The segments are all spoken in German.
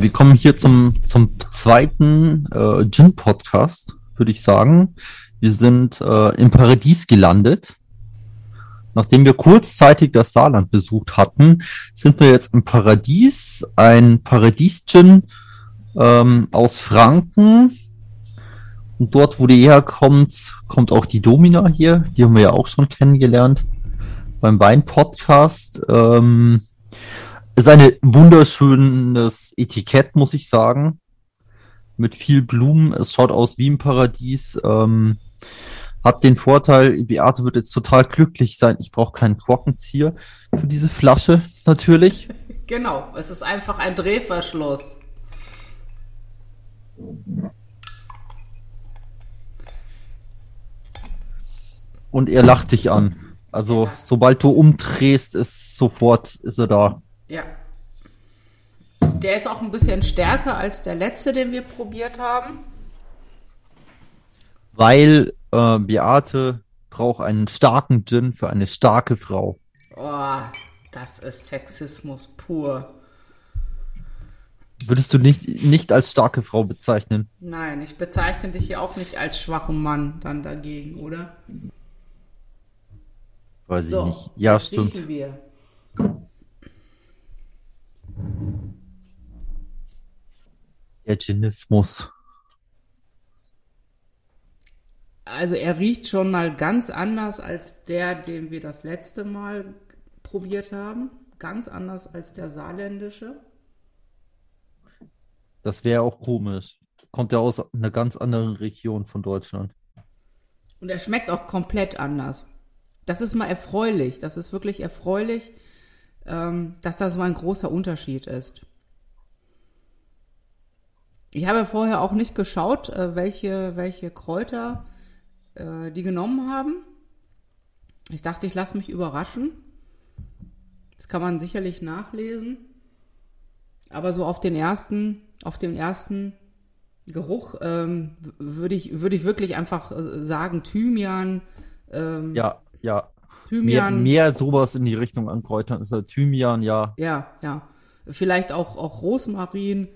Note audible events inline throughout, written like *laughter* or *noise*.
Wir kommen hier zum, zum zweiten äh, Gin-Podcast, würde ich sagen. Wir sind äh, im Paradies gelandet. Nachdem wir kurzzeitig das Saarland besucht hatten, sind wir jetzt im Paradies, ein Paradies-Gin ähm, aus Franken. Und dort, wo die herkommt, kommt auch die Domina hier. Die haben wir ja auch schon kennengelernt beim Wein-Podcast. Ähm, ist ein wunderschönes Etikett, muss ich sagen. Mit viel Blumen. Es schaut aus wie im Paradies. Ähm, hat den Vorteil, Beate wird jetzt total glücklich sein. Ich brauche keinen Korkenzieher für diese Flasche, natürlich. *laughs* Genau, es ist einfach ein Drehverschluss. Und er lacht dich an. Also, sobald du umdrehst, ist sofort, ist er da. Ja. Der ist auch ein bisschen stärker als der letzte, den wir probiert haben. Weil äh, Beate braucht einen starken Gin für eine starke Frau. Oh, das ist Sexismus pur. Würdest du nicht, nicht als starke Frau bezeichnen? Nein, ich bezeichne dich hier auch nicht als schwachen Mann dann dagegen, oder? Weiß so, ich nicht. Ja, stimmt. Wir. Der Zynismus. Also er riecht schon mal ganz anders als der, den wir das letzte Mal probiert haben. Ganz anders als der saarländische. Das wäre auch komisch. Kommt ja aus einer ganz anderen Region von Deutschland. Und er schmeckt auch komplett anders. Das ist mal erfreulich. Das ist wirklich erfreulich, ähm, dass das so ein großer Unterschied ist. Ich habe vorher auch nicht geschaut, äh, welche, welche Kräuter äh, die genommen haben. Ich dachte, ich lasse mich überraschen. Das kann man sicherlich nachlesen. Aber so auf den ersten, auf den ersten Geruch ähm, würde ich, würde ich wirklich einfach äh, sagen, Thymian. Ähm, ja, ja. Thymian. Mehr, mehr sowas in die Richtung an Kräutern ist ja Thymian, ja. Ja, ja. Vielleicht auch, auch Rosmarin.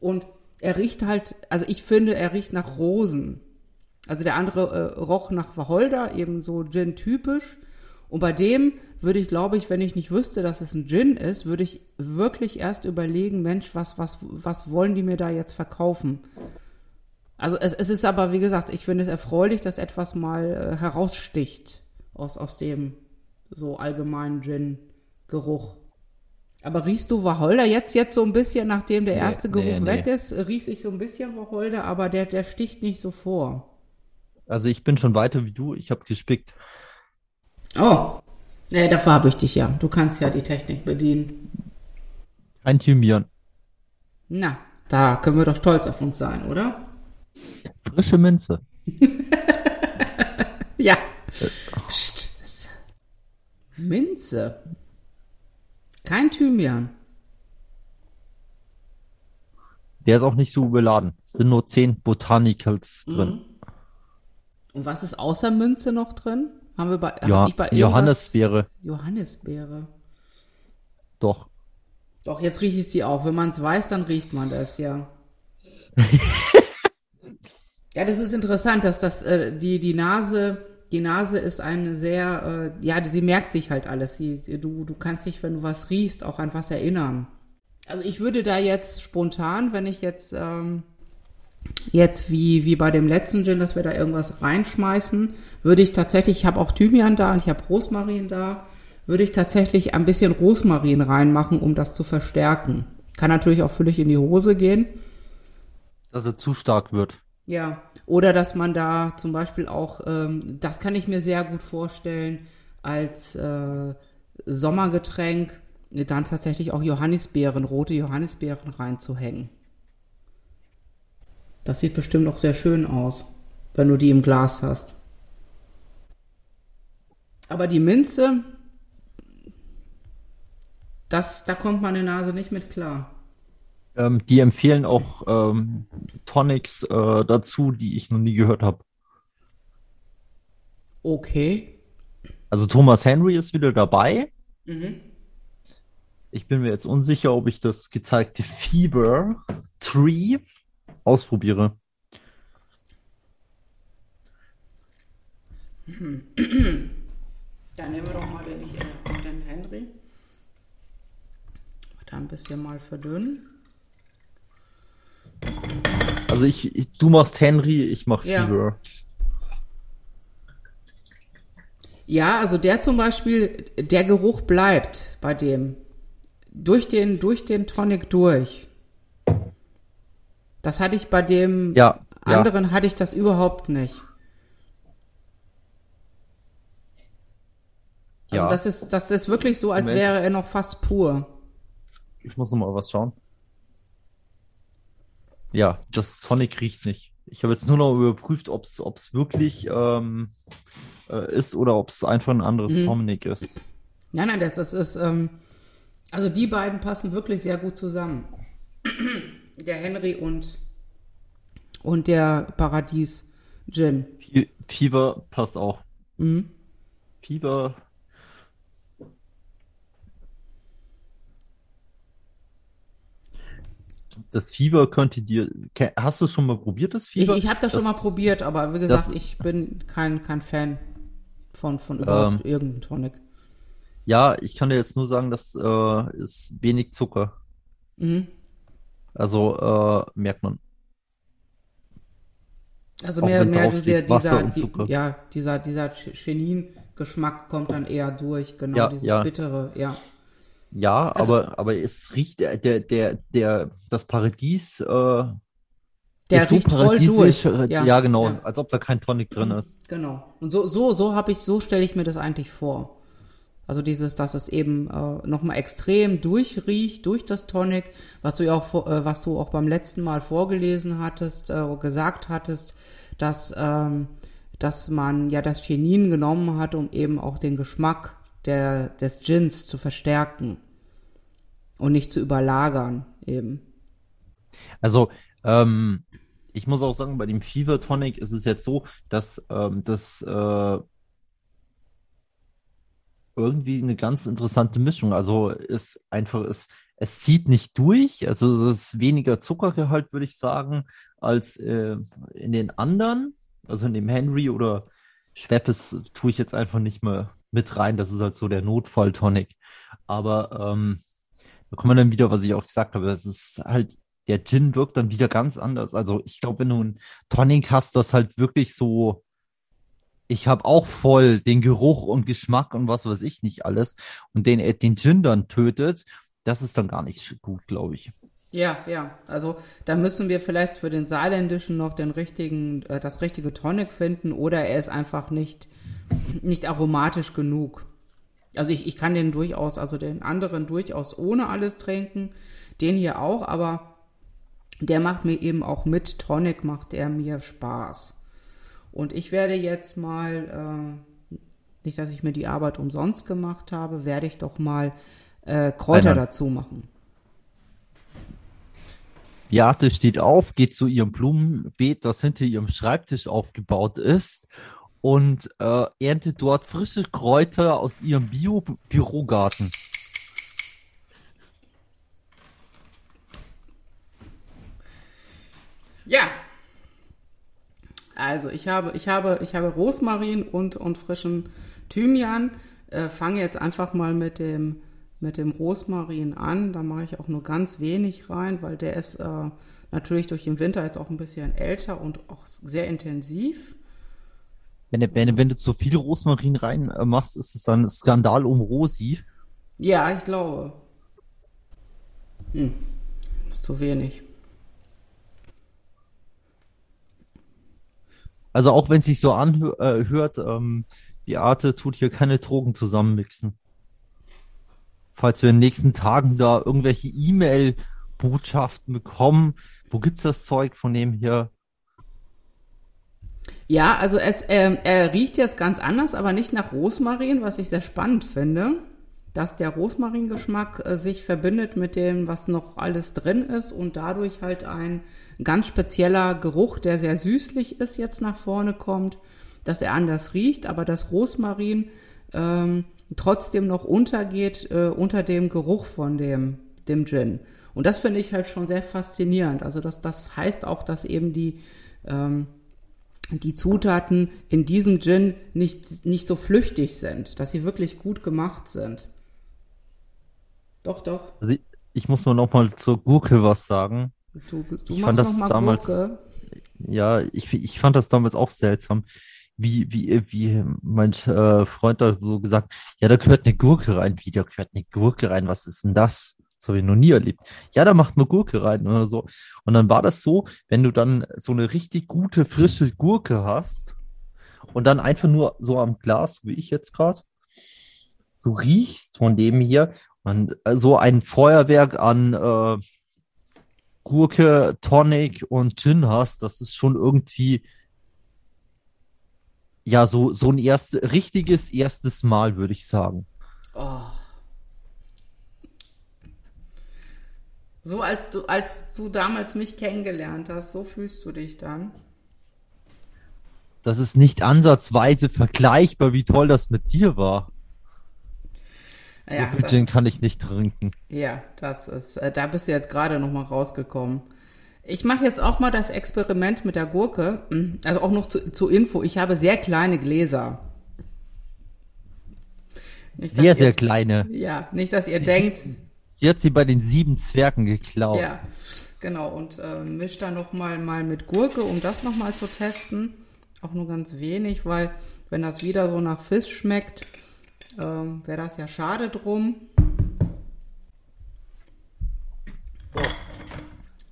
Und er riecht halt, also ich finde, er riecht nach Rosen. Also der andere äh, roch nach Wacholder, eben so Gin-typisch. Und bei dem würde ich, glaube ich, wenn ich nicht wüsste, dass es ein Gin ist, würde ich wirklich erst überlegen, Mensch, was, was, was wollen die mir da jetzt verkaufen? Also es, es ist aber, wie gesagt, ich finde es erfreulich, dass etwas mal äh, heraussticht aus, aus dem so allgemeinen Gin-Geruch. Aber riechst du Wacholder jetzt, jetzt so ein bisschen, nachdem der erste nee, Geruch nee, weg nee. ist, riecht ich so ein bisschen Wacholder, aber der, der sticht nicht so vor. Also ich bin schon weiter wie du, ich habe gespickt. Oh, ja, dafür habe ich dich ja. Du kannst ja die Technik bedienen. Ein Thymian. Na, da können wir doch stolz auf uns sein, oder? Frische Minze. *laughs* ja. Psst. Minze. Kein Thymian. Der ist auch nicht so beladen. Es sind nur zehn Botanicals drin. Mhm. Und was ist außer Münze noch drin? Haben wir bei, ja, bei Johannisbeere. Johannisbeere. Doch. Doch, jetzt rieche ich sie auch. Wenn man es weiß, dann riecht man das, ja. *laughs* ja, das ist interessant, dass das äh, die, die Nase die Nase ist eine sehr, äh, ja, sie merkt sich halt alles. Sie, du, du kannst dich, wenn du was riechst, auch an was erinnern. Also ich würde da jetzt spontan, wenn ich jetzt, ähm, jetzt wie, wie bei dem letzten Gin, dass wir da irgendwas reinschmeißen, würde ich tatsächlich, ich habe auch Thymian da und ich habe Rosmarin da, würde ich tatsächlich ein bisschen Rosmarin reinmachen, um das zu verstärken. Kann natürlich auch völlig in die Hose gehen. Dass er zu stark wird. Ja, oder dass man da zum Beispiel auch, ähm, das kann ich mir sehr gut vorstellen, als äh, Sommergetränk dann tatsächlich auch Johannisbeeren, rote Johannisbeeren reinzuhängen. Das sieht bestimmt auch sehr schön aus, wenn du die im Glas hast. Aber die Minze, das, da kommt meine Nase nicht mit klar. Ähm, die empfehlen auch ähm, Tonics äh, dazu, die ich noch nie gehört habe. Okay. Also Thomas Henry ist wieder dabei. Mhm. Ich bin mir jetzt unsicher, ob ich das gezeigte Fever Tree ausprobiere. *clears throat* Dann nehmen wir doch mal den, den Henry. Da ein bisschen mal verdünnen. Also ich, ich du machst Henry, ich mach Ja. Fever. Ja, also der zum Beispiel, der Geruch bleibt bei dem. Durch den, durch den Tonic durch. Das hatte ich bei dem Ja, ja. anderen hatte ich das überhaupt nicht. Also Ja. das ist, das ist wirklich so, als Moment. wäre er noch fast pur. Ich muss noch mal was schauen. Ja, das Tonic riecht nicht. Ich habe jetzt nur noch überprüft, ob es wirklich ähm, äh, ist oder ob es einfach ein anderes Mhm. Tonic ist. Nein, nein, das, das ist, ähm, also die beiden passen wirklich sehr gut zusammen. *clears throat* Der Henry und, und der Paradies Gin. Fever passt auch. Mhm. Fever. Das Fever könnte dir. Hast du schon mal probiert, das Ich, Fever? ich habe das schon mal probiert, aber wie das- gesagt, ich bin kein, kein Fan von, von überhaupt Ähm. irgendeinem Tonic. Ja, ich kann dir jetzt nur sagen, das äh, ist wenig Zucker. Mhm. Also äh, merkt man. Also mehr, mehr dieser, dieser, und die, Zucker. ja, dieser, dieser Chenin-Geschmack kommt dann eher durch, genau, Ja, dieses ja. bittere, ja. Ja, Also- aber, aber es riecht, der, der, der, der das Paradies, äh, Der ist so paradiesisch, äh, ja, genau, ja. als ob da kein Tonic drin ist. Genau. Und so, so, so habe ich, so stelle ich mir das eigentlich vor. Also dieses, dass es eben äh, nochmal extrem durchriecht durch das Tonic, was du ja auch, äh, was du auch beim letzten Mal vorgelesen hattest, äh, gesagt hattest, dass, ähm, dass man ja das Chenin genommen hat, um eben auch den Geschmack der, des Gins zu verstärken und nicht zu überlagern eben. Also, ähm, ich muss auch sagen, bei dem Fever Tonic ist es jetzt so, dass ähm, das äh, irgendwie eine ganz interessante Mischung. Also ist einfach, es, es zieht nicht durch. Also es ist weniger Zuckergehalt, würde ich sagen, als äh, in den anderen. Also in dem Henry oder Schweppes tue ich jetzt einfach nicht mehr mit rein. Das ist halt so der Notfall-Tonic. Aber ähm, da kommen wir dann wieder, was ich auch gesagt habe. Es ist halt, der Gin wirkt dann wieder ganz anders. Also ich glaube, wenn du einen Tonic hast, das halt wirklich so, ich habe auch voll den Geruch und Geschmack und was weiß ich nicht alles und den, äh, den Gin dann tötet, das ist dann gar nicht gut, glaube ich. Ja, ja. Also da müssen wir vielleicht für den saarländischen noch den richtigen, äh, das richtige Tonic finden oder er ist einfach nicht, nicht aromatisch genug. Also ich, ich kann den durchaus, also den anderen durchaus ohne alles trinken, den hier auch, aber der macht mir eben auch mit Tonic, macht er mir Spaß. Und ich werde jetzt mal, äh, nicht, dass ich mir die Arbeit umsonst gemacht habe, werde ich doch mal äh, Kräuter nein. dazu machen. Beate steht auf, geht zu ihrem Blumenbeet, das hinter ihrem Schreibtisch aufgebaut ist und äh, erntet dort frische Kräuter aus ihrem Bio-Bürogarten. Ja. Also ich habe, ich habe, ich habe Rosmarin und, und frischen Thymian. Äh, Fange jetzt einfach mal mit dem, mit dem Rosmarin an. Da mache ich auch nur ganz wenig rein, weil der ist äh, natürlich durch den Winter jetzt auch ein bisschen älter und auch sehr intensiv. Wenn, du- wenn, wenn du zu viel Rosmarin rein äh, machst, ist es dann ein Skandal um Rosi. Ja, ich glaube. Hm. Ist zu wenig. Also auch wenn es sich so anhört, äh, ähm, Beate tut hier keine Drogen zusammenmixen. Falls wir in den nächsten Tagen da irgendwelche E-Mail-Botschaften bekommen, wo gibt's das Zeug von dem hier? Ja, also es, ähm, er riecht jetzt ganz anders, aber nicht nach Rosmarin, was ich sehr spannend finde, dass der Rosmaringeschmack äh, sich verbindet mit dem, was noch alles drin ist und dadurch halt ein ganz spezieller Geruch, der sehr süßlich ist, jetzt nach vorne kommt, dass er anders riecht, aber das Rosmarin ähm, trotzdem noch untergeht äh, unter dem Geruch von dem, dem Gin. Und das finde ich halt schon sehr faszinierend. Also das, das heißt auch, dass eben die, ähm, die Zutaten in diesem Gin nicht, nicht so flüchtig sind, dass sie wirklich gut gemacht sind. Doch, doch. Also ich, ich muss mal noch mal zur Gurke was sagen. Du, du Ich fand das damals- Gurke. Ja, ich, ich fand das damals auch seltsam, wie, wie, wie mein äh, Freund da so gesagt, ja, da gehört eine Gurke rein. Wie, da gehört eine Gurke rein? Was ist denn das? Das habe ich noch nie erlebt. Ja, da macht eine Gurke rein oder so. Und dann war das so, wenn du dann so eine richtig gute, frische Gurke hast und dann einfach nur so am Glas, wie ich jetzt gerade, so riechst von dem hier und äh, so ein Feuerwerk an äh, Gurke, Tonic und Gin hast, das ist schon irgendwie ja so so ein erst, richtiges erstes Mal, würde ich sagen. Oh. So als du, als du damals mich kennengelernt hast, so fühlst du dich dann. Das ist nicht ansatzweise vergleichbar, wie toll das mit dir war. Ja, so viel Gin kann ich nicht trinken. ja, das ist, äh, da bist du jetzt gerade noch mal rausgekommen. Ich mache jetzt auch mal das Experiment mit der Gurke. Hm, Also auch noch zu, zur Info, ich habe sehr kleine Gläser. Nicht, Sehr, ihr, sehr kleine. Ja, nicht, dass ihr denkt, *laughs* Sie hat sie bei den sieben Zwergen geklaut. Ja, genau. Und äh, misch da noch mal, mit Gurke, um das noch mal zu testen. Auch nur ganz wenig, weil wenn das wieder so nach Fisch schmeckt, ähm, wäre das ja schade drum.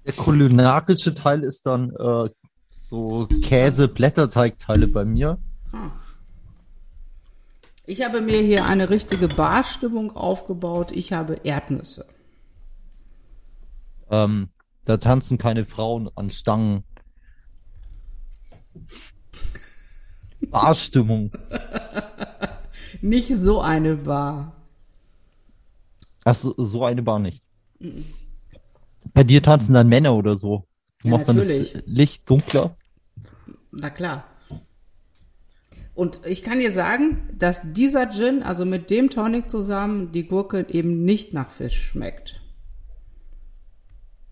Der kulinarische Teil ist dann äh, so Käse-Blätterteigteile bei mir. Ich habe mir hier eine richtige Barstimmung aufgebaut. Ich habe Erdnüsse. Ähm, da tanzen keine Frauen an Stangen. Barstimmung. *laughs* Nicht so eine Bar. Ach, so, so eine Bar nicht. Bei dir tanzen dann Männer oder so. Du Ja, machst dann das natürlich. Licht dunkler. Na klar. Und ich kann dir sagen, dass dieser Gin, also mit dem Tonic zusammen, die Gurke eben nicht nach Fisch schmeckt.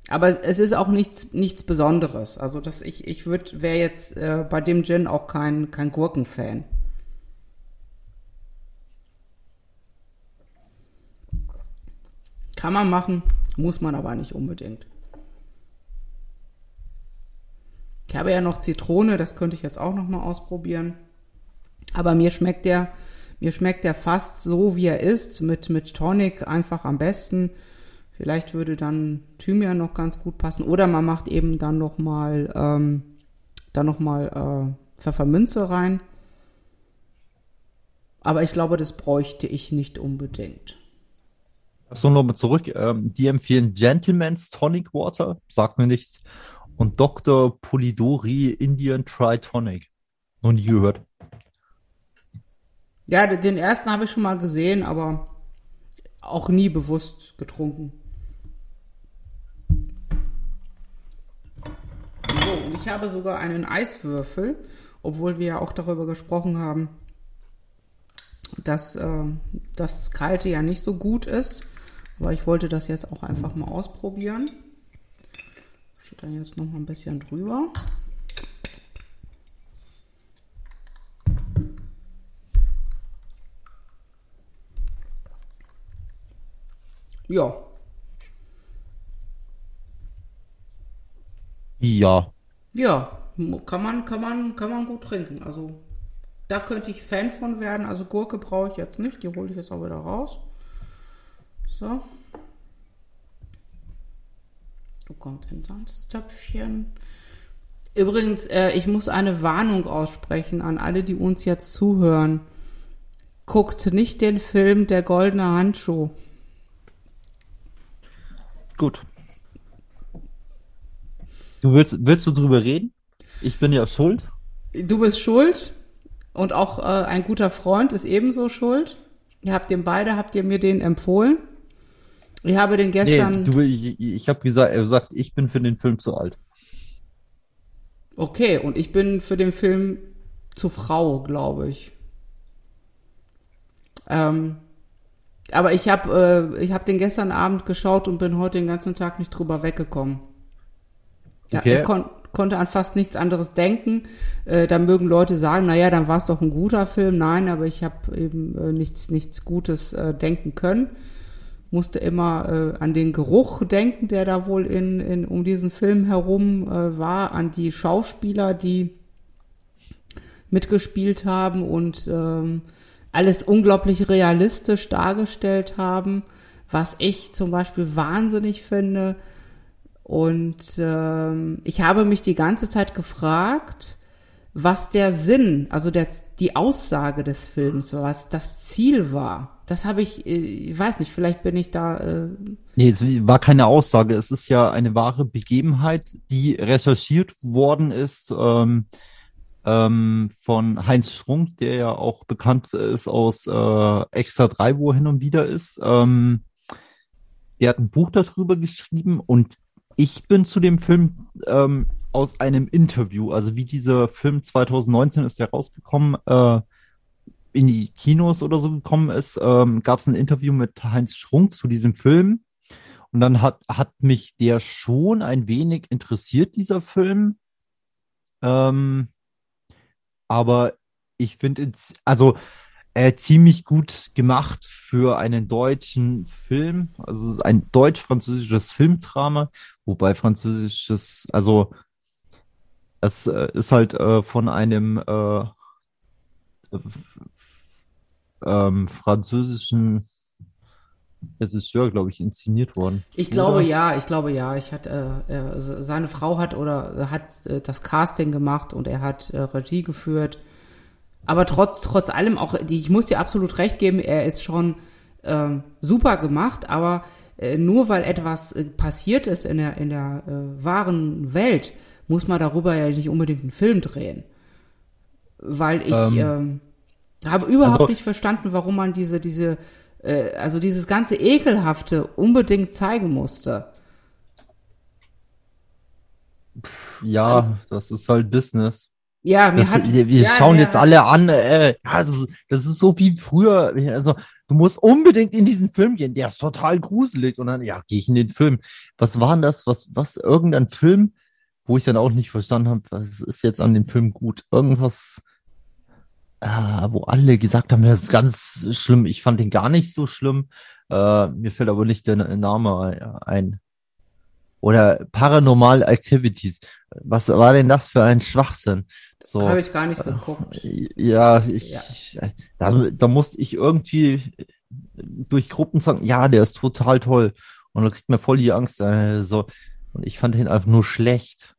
Aber es ist auch nichts, nichts Besonderes. Also das, ich, ich wäre jetzt äh, bei dem Gin auch kein, kein Gurkenfan. Kann man machen, muss man aber nicht unbedingt. Ich habe ja noch Zitrone, das könnte ich jetzt auch noch mal ausprobieren. Aber mir schmeckt der, mir schmeckt der fast so, wie er ist, mit, mit Tonic einfach am besten. Vielleicht würde dann Thymian noch ganz gut passen. Oder man macht eben dann noch mal, ähm, noch äh, Pfefferminze rein. Aber ich glaube, das bräuchte ich nicht unbedingt. So, nochmal zurück. Ähm, die empfehlen Gentleman's Tonic Water, sagt mir nichts. Und Dr. Polidori Indian Tri Tonic. Noch nie gehört. Ja, den- ersten habe ich schon mal gesehen, aber auch nie bewusst getrunken. So, und ich habe sogar einen Eiswürfel, obwohl wir ja auch darüber gesprochen haben, dass äh, das Kalte ja nicht so gut ist. Aber ich wollte das jetzt auch einfach mal ausprobieren. Steht dann jetzt noch mal ein bisschen drüber. Ja, Ja. Ja, kann man, kann man, kann man gut trinken. Also da könnte ich Fan von werden. Also Gurke brauche ich jetzt nicht, die hole ich jetzt auch wieder raus. So. Du kommt in Salztöpfchen. Übrigens, äh, ich muss eine Warnung aussprechen an alle, die uns jetzt zuhören. Guckt nicht den Film Der goldene Handschuh. Gut. Du willst, willst du drüber reden? Ich bin ja schuld. Du bist schuld und auch äh, ein guter Freund ist ebenso schuld. Ihr habt den beide, habt ihr mir den empfohlen? Ich habe den Nee, gestern. du, ich, ich habe gesagt, er sagt, ich bin für den Film zu alt. Okay, und ich bin für den Film zu Frau, glaube ich. Ähm, aber ich habe äh, ich hab den gestern Abend geschaut und bin heute den ganzen Tag nicht drüber weggekommen. Ja, Okay. er kon konnte an fast nichts anderes denken. Äh, da mögen Leute sagen, naja, dann war es doch ein guter Film. Nein, aber ich habe eben äh, nichts, nichts Gutes äh, denken können. Musste immer äh, an den Geruch denken, der da wohl in, in um diesen Film herum äh, war, an die Schauspieler, die mitgespielt haben und ähm, alles unglaublich realistisch dargestellt haben, was ich zum Beispiel wahnsinnig finde. Und ähm, ich habe mich die ganze Zeit gefragt, was der Sinn, also der, die Aussage des Films was das Ziel war. Das habe ich, äh, ich weiß nicht, vielleicht bin ich da. Äh, Nee, es war keine Aussage. Es ist ja eine wahre Begebenheit, die recherchiert worden ist ähm, ähm, von Heinz Schrunk, der ja auch bekannt ist aus äh, Extra 3, wo er hin und wieder ist. Ähm, der hat ein Buch darüber geschrieben und ich bin zu dem Film ähm, aus einem Interview, also wie dieser Film 2019 ist ja rausgekommen, äh, in die Kinos oder so gekommen ist, ähm, gab es ein Interview mit Heinz Schrunk zu diesem Film. Und dann hat, hat mich der schon ein wenig interessiert, dieser Film. Ähm, aber ich finde es, also äh, ziemlich gut gemacht für einen deutschen Film. Also es ist ein deutsch-französisches Filmdrama, wobei französisches, also es äh, ist halt äh, von einem äh, ähm, französischen Regisseur, glaube ich, inszeniert worden. ich Oder? glaube ja, ich glaube ja. Ich hatte, äh, äh, seine Frau hat oder hat äh, das Casting gemacht und er hat äh, Regie geführt. Aber trotz, trotz allem auch, die, ich muss dir absolut recht geben, er ist schon ähm, super gemacht, aber äh, nur weil etwas äh, passiert ist in der, in der äh, wahren Welt, muss man darüber ja nicht unbedingt einen Film drehen. Weil ich Ähm, ähm, habe überhaupt also- nicht verstanden, warum man diese, diese, äh, also dieses ganze Ekelhafte unbedingt zeigen musste. Ja, das ist halt Business. Ja, Das, hat, wir wir ja, schauen jetzt hat- alle an, äh, das ist, das ist so wie früher. Also, du musst unbedingt in diesen Film gehen, der ist total gruselig. Und dann, ja, gehe ich in den Film. Was war denn das? Was, was, irgendein Film, wo ich dann auch nicht verstanden habe, was ist jetzt an dem Film gut? Irgendwas, äh, wo alle gesagt haben, das ist ganz schlimm. Ich fand den gar nicht so schlimm. Äh, mir fällt aber nicht der Name ein. Oder Paranormal Activities. Was war denn das für ein Schwachsinn? So. Habe ich gar nicht geguckt. Ja, ich, Ja. Da, da musste ich irgendwie durch Gruppen sagen, ja, der ist total toll. Und dann kriegt man voll die Angst. Äh, so. Und ich fand ihn einfach nur schlecht.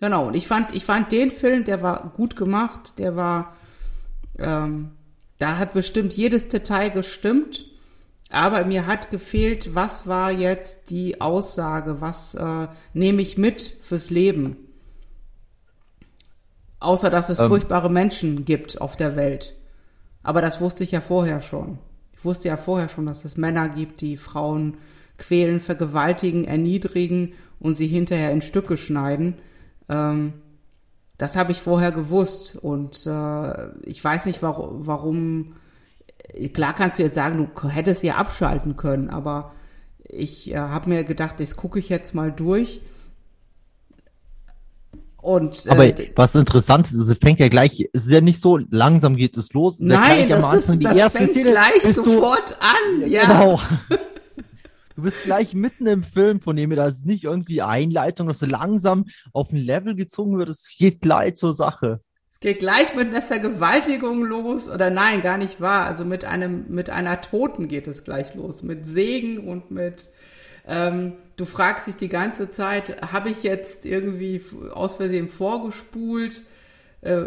Genau, und ich fand, ich fand den Film, der war gut gemacht, der war, ähm, da hat bestimmt jedes Detail gestimmt, aber mir hat gefehlt, was war jetzt die Aussage, was äh, nehme ich mit fürs Leben? Außer, dass es Ähm. furchtbare Menschen gibt auf der Welt. Aber das wusste ich ja vorher schon. Ich wusste ja vorher schon, dass es Männer gibt, die Frauen quälen, vergewaltigen, erniedrigen und sie hinterher in Stücke schneiden. Ähm, das habe ich vorher gewusst und äh, ich weiß nicht, warum, warum. Klar kannst du jetzt sagen, du hättest ja abschalten können, aber ich äh, habe mir gedacht, das gucke ich jetzt mal durch. Und äh, Aber was interessant ist, es fängt ja gleich, es ist ja nicht so, langsam geht es los. Es ist ja nein, gleich am das, Anfang ist, die das erste fängt Szene. gleich bist du, sofort an. Ja, Genau. *laughs* Du bist gleich mitten im Film, von dem her, da ist nicht irgendwie Einleitung, dass du langsam auf ein Level gezogen wird. Es geht gleich zur Sache. Geht gleich mit einer Vergewaltigung los oder nein, gar nicht wahr. Also mit einem mit einer Toten geht es gleich los, mit Segen und mit ähm, du fragst dich die ganze Zeit, habe ich jetzt irgendwie aus Versehen vorgespult äh,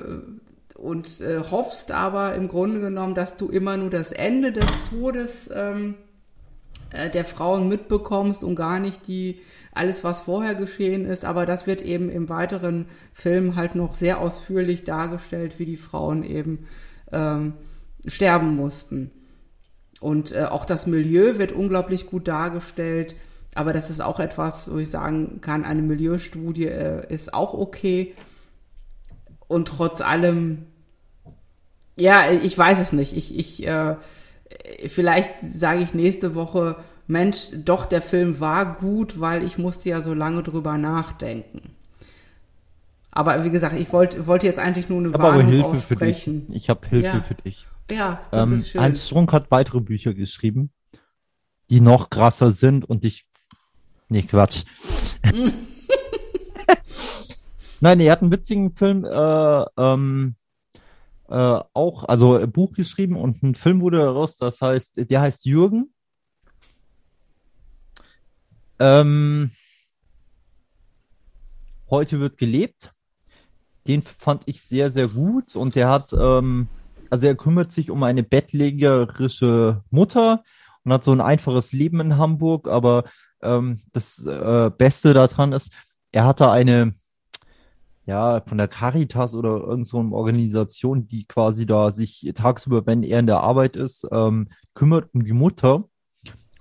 und äh, hoffst aber im Grunde genommen, dass du immer nur das Ende des Todes ähm, äh, der Frauen mitbekommst und gar nicht die alles, was vorher geschehen ist. Aber das wird eben im weiteren Film halt noch sehr ausführlich dargestellt, wie die Frauen eben ähm, sterben mussten. Und äh, auch das Milieu wird unglaublich gut dargestellt. Aber das ist auch etwas, wo ich sagen kann, eine Milieustudie äh, ist auch okay. Und trotz allem, Ja, ich weiß es nicht. Ich, ich, äh, vielleicht sage ich nächste Woche, Mensch, doch, der Film war gut, weil ich musste ja so lange drüber nachdenken. Aber wie gesagt, ich wollte wollte jetzt eigentlich nur eine Ich habe aber Warnung Hilfe für dich. aussprechen. Ich habe Hilfe Ja. für dich. Ja, das Ähm, ist schön. Heinz Strunk hat weitere Bücher geschrieben, die noch krasser sind und ich. Nee, Quatsch. *laughs* *laughs* Nein, er hat einen witzigen Film äh, ähm, äh, auch, also ein Buch geschrieben und ein Film wurde daraus, das heißt, der heißt Jürgen. Ähm, heute wird gelebt. Den fand ich sehr, sehr gut und der hat, ähm, also er kümmert sich um eine bettlägerische Mutter und hat so ein einfaches Leben in Hamburg, aber ähm, das äh, Beste daran ist, er hatte eine, ja, von der Caritas oder irgend so Organisation, die quasi da sich tagsüber, wenn er in der Arbeit ist, ähm, kümmert um die Mutter.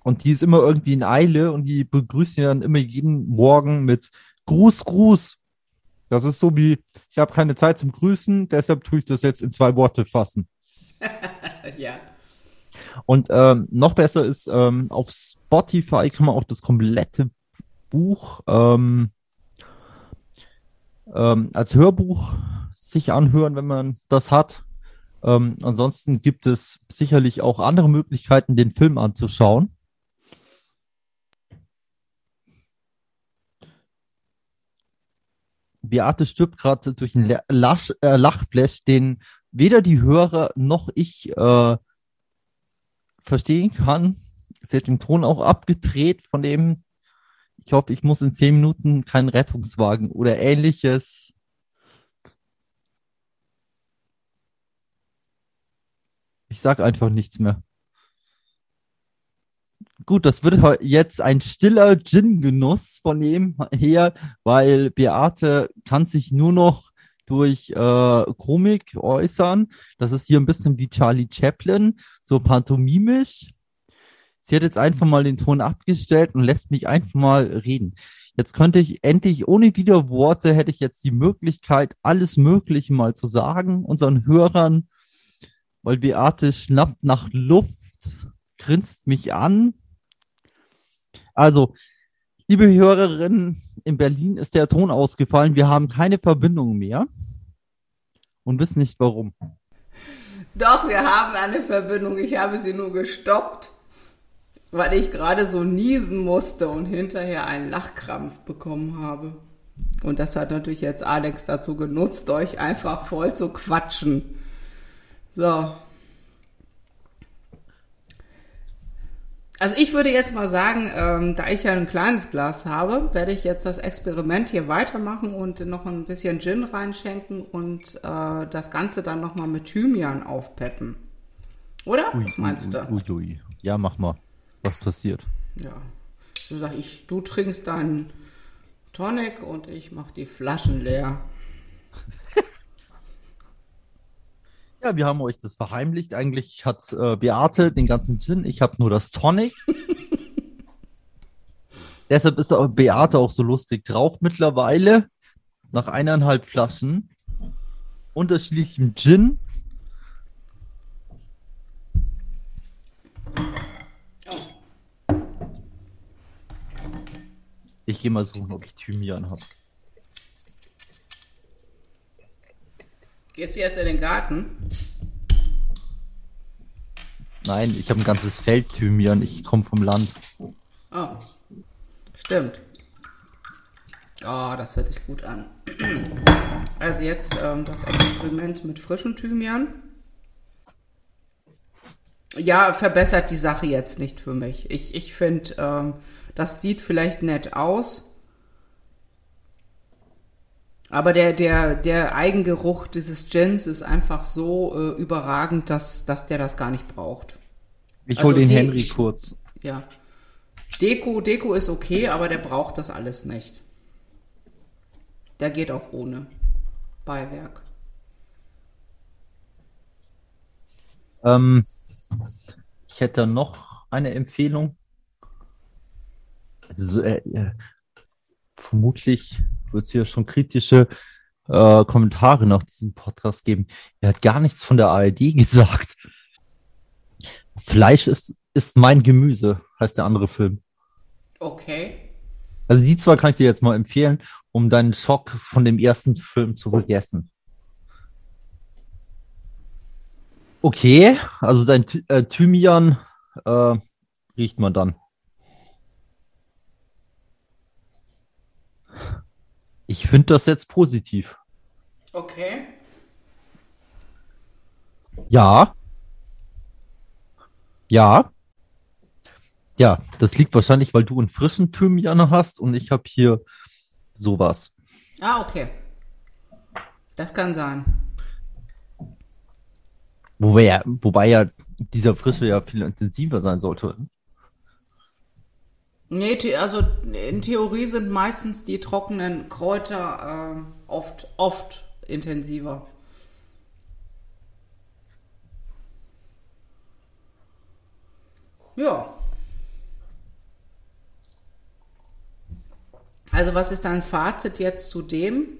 Und die ist immer irgendwie in Eile und die begrüßt ihn dann immer jeden Morgen mit Gruß, Gruß. Das ist so wie, ich habe keine Zeit zum Grüßen, deshalb tue ich das jetzt in zwei Worte fassen. *laughs* ja. Und ähm, noch besser ist, ähm, auf Spotify kann man auch das komplette Buch ähm, ähm, als Hörbuch sich anhören, wenn man das hat. Ähm, ansonsten gibt es sicherlich auch andere Möglichkeiten, den Film anzuschauen. Beate stirbt gerade durch einen La- Lach, äh, Lachflash, den weder die Hörer noch ich äh, verstehen kann. Sie hat den Ton auch abgedreht, von dem ich hoffe, ich muss in zehn Minuten keinen Rettungswagen oder ähnliches. Ich sag einfach nichts mehr. Gut, das wird jetzt ein stiller Gin-Genuss von ihm her, weil Beate kann sich nur noch durch äh, Komik äußern. Das ist hier ein bisschen wie Charlie Chaplin, so pantomimisch. Sie hat jetzt einfach mal den Ton abgestellt und lässt mich einfach mal reden. Jetzt könnte ich endlich ohne Widerworte hätte ich jetzt die Möglichkeit, alles Mögliche mal zu sagen, unseren Hörern, weil Beate schnappt nach Luft, grinst mich an. Also, liebe Hörerinnen, in Berlin ist der Ton ausgefallen. Wir haben keine Verbindung mehr und wissen nicht warum. Doch, wir haben eine Verbindung. Ich habe sie nur gestoppt, weil ich gerade so niesen musste und hinterher einen Lachkrampf bekommen habe. Und das hat natürlich jetzt Alex dazu genutzt, euch einfach voll zu quatschen. So. Also ich würde jetzt mal sagen, ähm, da ich ja ein kleines Glas habe, werde ich jetzt das Experiment hier weitermachen und noch ein bisschen Gin reinschenken und äh, das Ganze dann nochmal mit Thymian aufpeppen. Oder? Was meinst du? Ui, ui. Ja, mach mal. Was passiert? Ja. Du sagst, ich, du trinkst deinen Tonic und ich mach die Flaschen leer. *laughs* Ja, wir haben euch das verheimlicht. Eigentlich hat äh, Beate den ganzen Gin, ich habe nur das Tonic. *laughs* Deshalb ist auch Beate auch so lustig drauf mittlerweile. Nach eineinhalb Flaschen unterschiedlichem Gin. Ich gehe mal suchen, ob ich Thymian habe. Gehst du jetzt in den Garten? Nein, ich habe ein ganzes Feld Thymian. Ich komme vom Land. Oh, stimmt. Oh, das hört sich gut an. Also jetzt ähm, das Experiment mit frischem Thymian. Ja, verbessert die Sache jetzt nicht für mich. Ich, ich finde, ähm, das sieht vielleicht nett aus. Aber der, der, der Eigengeruch dieses Gins ist einfach so äh, überragend, dass, dass der das gar nicht braucht. Ich Also hol den die- Henry kurz. Ja. Deko, Deko ist okay, aber der braucht das alles nicht. Der geht auch ohne Beiwerk. Ähm, ich hätte noch eine Empfehlung. Also, äh, äh, vermutlich wird es hier schon kritische äh, Kommentare nach diesem Podcast geben. Er hat gar nichts von der ARD *laughs* gesagt. Fleisch ist, ist mein Gemüse, heißt der andere Film. Okay. Also die zwei kann ich dir jetzt mal empfehlen, um deinen Schock von dem ersten Film zu vergessen. Okay, also dein äh, Thymian äh, riecht man dann. Ich finde das jetzt positiv. Okay. Ja. Ja. Ja, das liegt wahrscheinlich, weil du einen frischen Thymian hast und ich habe hier sowas. Ah, okay. Das kann sein. Wobei ja, wobei ja dieser frische ja viel intensiver sein sollte. Nee, also in Theorie sind meistens die trockenen Kräuter ähm, oft, oft intensiver. Ja. Also was ist dein Fazit jetzt zu dem?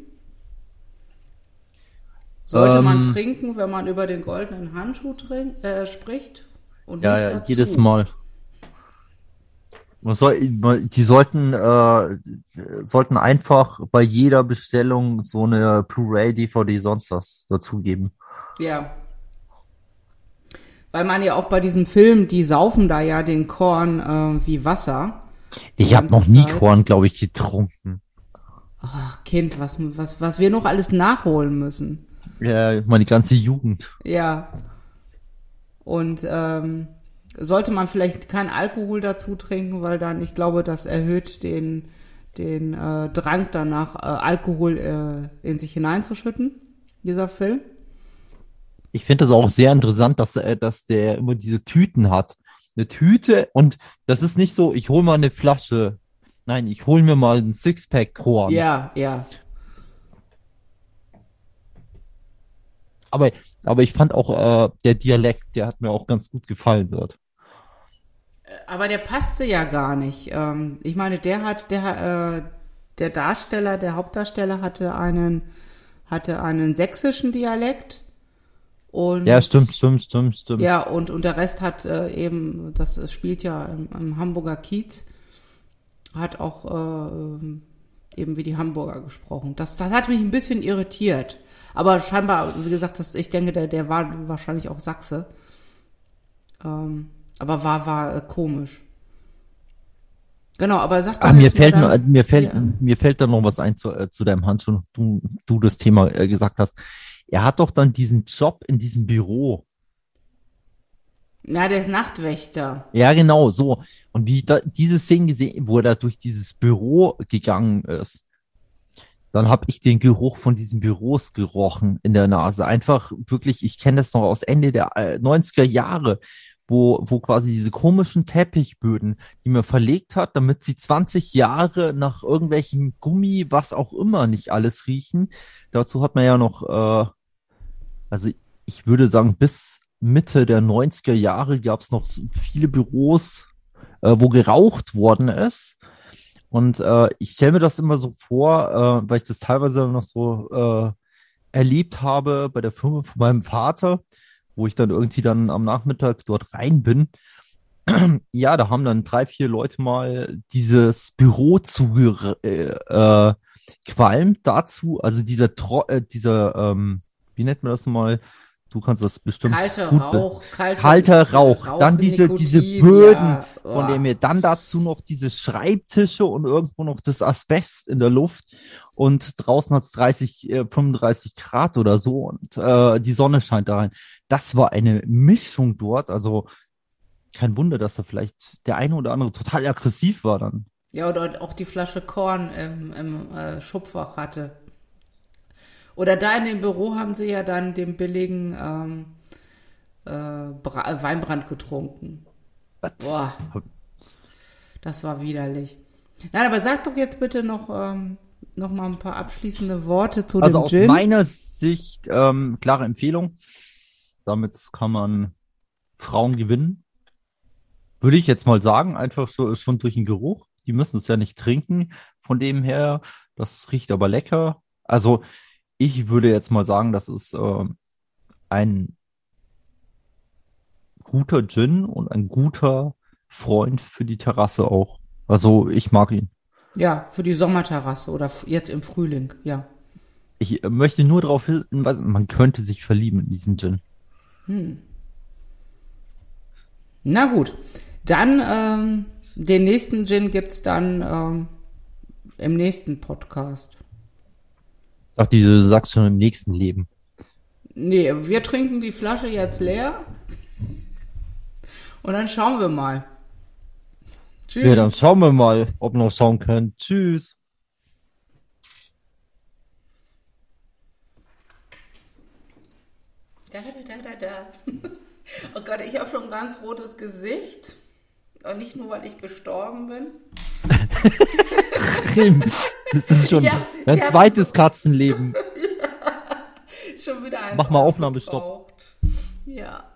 Sollte man Ähm. trinken, wenn man über den goldenen Handschuh trink, äh, spricht? Und Ja, nicht ja, dazu? jedes Mal. Man soll, man- die sollten, äh, sollten einfach bei jeder Bestellung so eine Blu-ray, DVD, sonst was dazugeben. Ja. Weil man ja auch bei diesem Film, die saufen da ja den Korn äh, wie Wasser. Ich habe noch nie Zeit. Korn, glaube ich, getrunken. Ach, Kind, was, was, was wir noch alles nachholen müssen. Ja, meine ganze Jugend. Ja. Und ähm, sollte man vielleicht kein Alkohol dazu trinken, weil dann, ich glaube, das erhöht den, den äh, Drang danach, äh, Alkohol äh, in sich hineinzuschütten, dieser Film. Ich finde das auch sehr interessant, dass er, dass der immer diese Tüten hat. Eine Tüte und das ist nicht so, ich hole mal eine Flasche. Nein, ich hole mir mal ein Sixpack Korn. Ja, ja. Aber, aber ich fand auch äh, der Dialekt, der hat mir auch ganz gut gefallen dort. Aber der passte ja gar nicht. Ähm, ich meine, der hat, der, äh, der Darsteller, der Hauptdarsteller hatte einen, hatte einen sächsischen Dialekt. Und Ja, stimmt, stimmt, stimmt, stimmt. Ja, und, und der Rest hat äh, eben, das spielt ja im, im Hamburger Kiez, hat auch äh, ähm, eben wie die Hamburger gesprochen. Das, das hat mich ein bisschen irritiert. Aber scheinbar, wie gesagt, das, ich denke, der, der war wahrscheinlich auch Sachse. Ähm, aber war, war äh, komisch. Genau, aber sag doch Ah, mir fällt, dann- noch, mir fällt, Ja. mir fällt da noch was ein zu, äh, zu deinem Handschuh, du, du das Thema äh, gesagt hast. Er hat doch dann diesen Job in diesem Büro. Na, der ist Nachtwächter. Ja, genau, so. Und wie ich da diese Szene gesehen, wo er da durch dieses Büro gegangen ist, dann habe ich den Geruch von diesen Büros gerochen in der Nase. Einfach wirklich, ich kenne das noch aus Ende der äh, 90er Jahre, wo, wo quasi diese komischen Teppichböden, die man verlegt hat, damit sie 20 Jahre nach irgendwelchem Gummi, was auch immer, nicht alles riechen. Dazu hat man ja noch, äh, also ich würde sagen, bis Mitte der 90er Jahre gab es noch viele Büros, äh, wo geraucht worden ist. Und äh, ich stelle mir das immer so vor, äh, weil ich das teilweise noch so äh, erlebt habe bei der Firma von meinem Vater, wo ich dann irgendwie dann am Nachmittag dort rein bin. *clears throat* Ja, da haben dann drei, vier Leute mal dieses Büro zu äh, äh, qualmt dazu, also dieser, Tro äh, dieser ähm, wie nennt man das mal? Du kannst das bestimmt Kalter gut Rauch, kalter, kalter Rauch, dann diese, diese Nikotin, Böden, ja, von oh. dem mir dann dazu noch diese Schreibtische und irgendwo noch das Asbest in der Luft und draußen hat es 30, äh, 35 Grad oder so und äh, die Sonne scheint da rein. Das war eine Mischung dort, also kein Wunder, dass da vielleicht der eine oder andere total aggressiv war dann. Ja, oder auch die Flasche Korn im, im äh, Schubfach hatte. Oder da in dem Büro haben sie ja dann den billigen ähm, äh, Bra Weinbrand getrunken. Boah, das war widerlich. Nein, aber sag doch jetzt bitte noch, ähm, noch mal ein paar abschließende Worte zu Also dem aus Gin. meiner Sicht ähm, klare Empfehlung. Damit kann man Frauen gewinnen. Würde ich jetzt mal sagen, einfach so schon durch den Geruch. Die müssen es ja nicht trinken. Von dem her, das riecht aber lecker. Also ich würde jetzt mal sagen, das ist äh, ein guter Gin und ein guter Freund für die Terrasse auch. Also ich mag ihn. Ja, für die Sommerterrasse oder jetzt im Frühling, ja. Ich äh, möchte nur darauf hinweisen, man könnte sich verlieben in diesen Gin. Na gut, dann ähm, den nächsten Gin gibt's dann ähm, im nächsten Podcast. Sag diese, sagst schon im nächsten Leben. Nee, wir trinken die Flasche jetzt leer und dann schauen wir mal. Tschüss. Ja, dann schauen wir mal, ob noch schauen können. Tschüss. Da, da, da, da, da. *laughs* Oh Gott, ich habe schon ein ganz rotes Gesicht. Und nicht nur, weil ich gestorben bin. Das ist schon Ja, dein ja, zweites Katzenleben. *laughs* Ist schon wieder ein Mach mal Aufnahmestopp. Ja.